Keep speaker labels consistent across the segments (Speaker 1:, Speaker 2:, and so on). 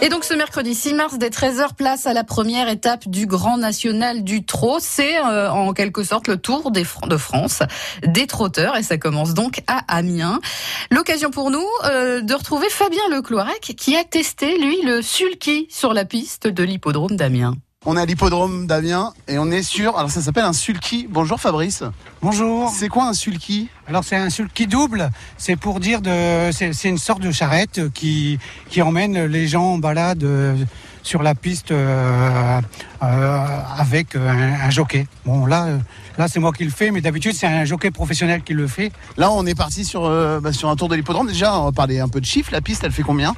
Speaker 1: Et donc ce mercredi 6 mars dès 13h, place à la première étape du Grand National du Trot. C'est euh, en quelque sorte le tour de France des trotteurs et ça commence donc à Amiens. L'occasion pour nous euh, de retrouver Fabien Lecloirec qui a testé lui le sulky sur la piste de l'hippodrome d'Amiens.
Speaker 2: On est à l'hippodrome d'Amiens et on est sur. Alors ça s'appelle un sulky. Bonjour Fabrice.
Speaker 3: Bonjour.
Speaker 2: C'est quoi un sulky?
Speaker 3: Alors c'est un sulky double. C'est pour dire de. C'est une sorte de charrette qui qui emmène les gens en balade euh, sur la piste euh, euh, avec un, jockey. Bon là là c'est moi qui le fais, mais d'habitude c'est un jockey professionnel qui le fait.
Speaker 2: Là on est parti sur bah, sur un tour de l'hippodrome. Déjà on va parler un peu de chiffres. La piste elle fait combien?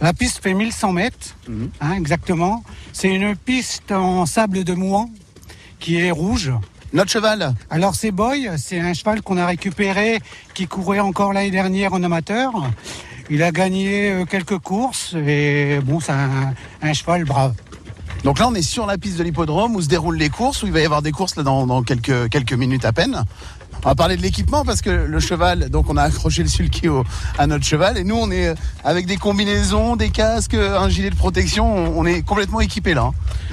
Speaker 3: La piste fait 1100 mètres, mhm. hein, exactement. C'est une piste en sable de Mouan qui est rouge.
Speaker 2: Notre cheval
Speaker 3: Alors c'est Boy, c'est un cheval qu'on a récupéré qui courait encore l'année dernière en amateur. Il a gagné euh, quelques courses et bon, c'est un, cheval brave.
Speaker 2: Donc là, on est sur la piste de l'hippodrome où se déroulent les courses, où il va y avoir des courses là, dans, quelques, quelques minutes à peine. On va parler de l'équipement parce que le cheval, donc on a accroché le sulky à notre cheval et nous on est avec des combinaisons, des casques, un gilet de protection, on, est complètement équipé là. Hein.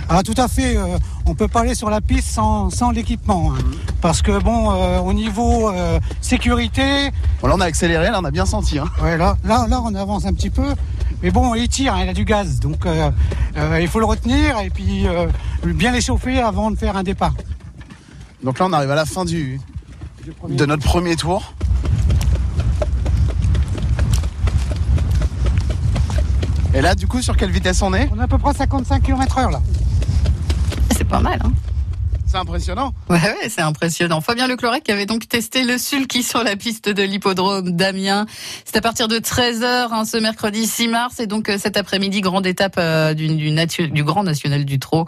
Speaker 3: Ah tout à fait, euh, on peut pas aller sur la piste sans, l'équipement hein. parce que bon euh, au niveau euh, sécurité.
Speaker 2: Bon, là on a accéléré, là on a bien senti. Hein.
Speaker 3: Ouais, là, là, là on avance un petit peu. Mais bon, il tire, il a du gaz, donc il faut le retenir et puis bien l'échauffer avant de faire un départ.
Speaker 2: Donc là, on arrive à la fin du, de notre premier tour. Et là, du coup, sur quelle vitesse on est?
Speaker 3: On est à peu près 55 km/h là.
Speaker 1: C'est pas mal, hein
Speaker 2: c'est impressionnant.
Speaker 1: Ouais, c'est impressionnant. Fabien Leclerc qui avait donc testé le sulky sur la piste de l'hippodrome d'Amiens. C'est à partir de 13h hein, ce mercredi 6 mars et donc euh, cet après-midi grande étape euh, du, du, du, Grand National du Trot.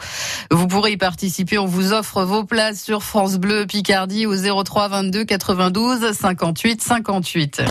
Speaker 1: Vous pourrez y participer. On vous offre vos places sur France Bleu Picardie au 03 22 92 58 58.